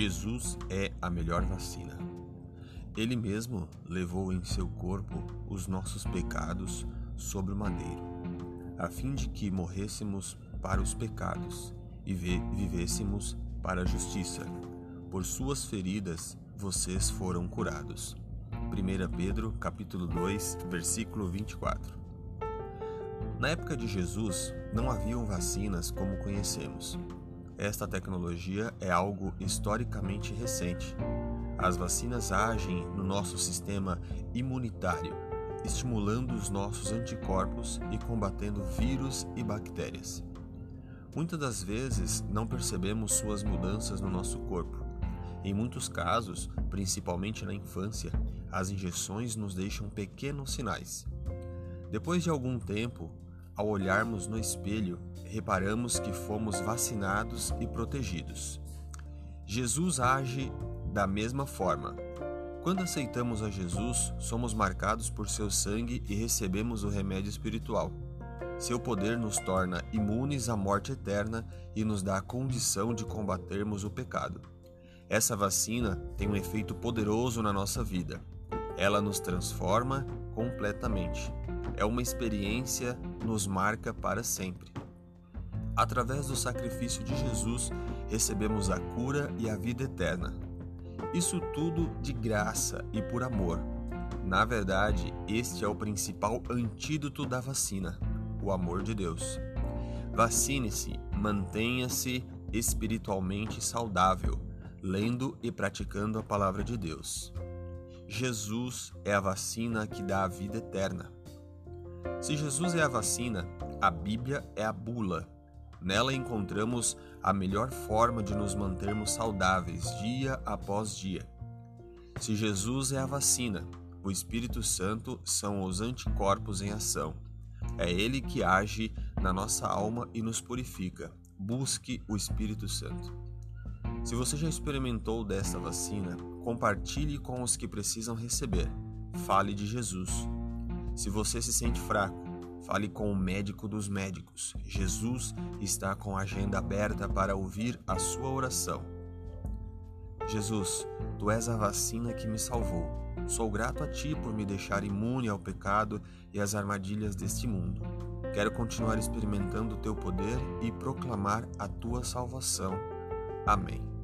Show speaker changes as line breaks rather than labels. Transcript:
Jesus é a melhor vacina. Ele mesmo levou em seu corpo os nossos pecados sobre o madeiro, a fim de que morrêssemos para os pecados e vivêssemos para a justiça. Por suas feridas vocês foram curados. 1 Pedro, capítulo 2, versículo 24. Na época de Jesus, não haviam vacinas como conhecemos. Esta tecnologia é algo historicamente recente. As vacinas agem no nosso sistema imunitário, estimulando os nossos anticorpos e combatendo vírus e bactérias. Muitas das vezes não percebemos suas mudanças no nosso corpo. Em muitos casos, principalmente na infância, as injeções nos deixam pequenos sinais. Depois de algum tempo, ao olharmos no espelho, reparamos que fomos vacinados e protegidos. Jesus age da mesma forma. Quando aceitamos a Jesus, somos marcados por seu sangue e recebemos o remédio espiritual. Seu poder nos torna imunes à morte eterna e nos dá a condição de combatermos o pecado. Essa vacina tem um efeito poderoso na nossa vida. Ela nos transforma completamente é uma experiência nos marca para sempre. Através do sacrifício de Jesus, recebemos a cura e a vida eterna. Isso tudo de graça e por amor. Na verdade, este é o principal antídoto da vacina, o amor de Deus. Vacine-se, mantenha-se espiritualmente saudável, lendo e praticando a palavra de Deus. Jesus é a vacina que dá a vida eterna. Se Jesus é a vacina, a Bíblia é a bula. Nela encontramos a melhor forma de nos mantermos saudáveis dia após dia. Se Jesus é a vacina, o Espírito Santo são os anticorpos em ação. É ele que age na nossa alma e nos purifica. Busque o Espírito Santo. Se você já experimentou desta vacina, compartilhe com os que precisam receber. Fale de Jesus. Se você se sente fraco, fale com o médico dos médicos. Jesus está com a agenda aberta para ouvir a sua oração. Jesus, tu és a vacina que me salvou. Sou grato a ti por me deixar imune ao pecado e às armadilhas deste mundo. Quero continuar experimentando o teu poder e proclamar a tua salvação. Amém.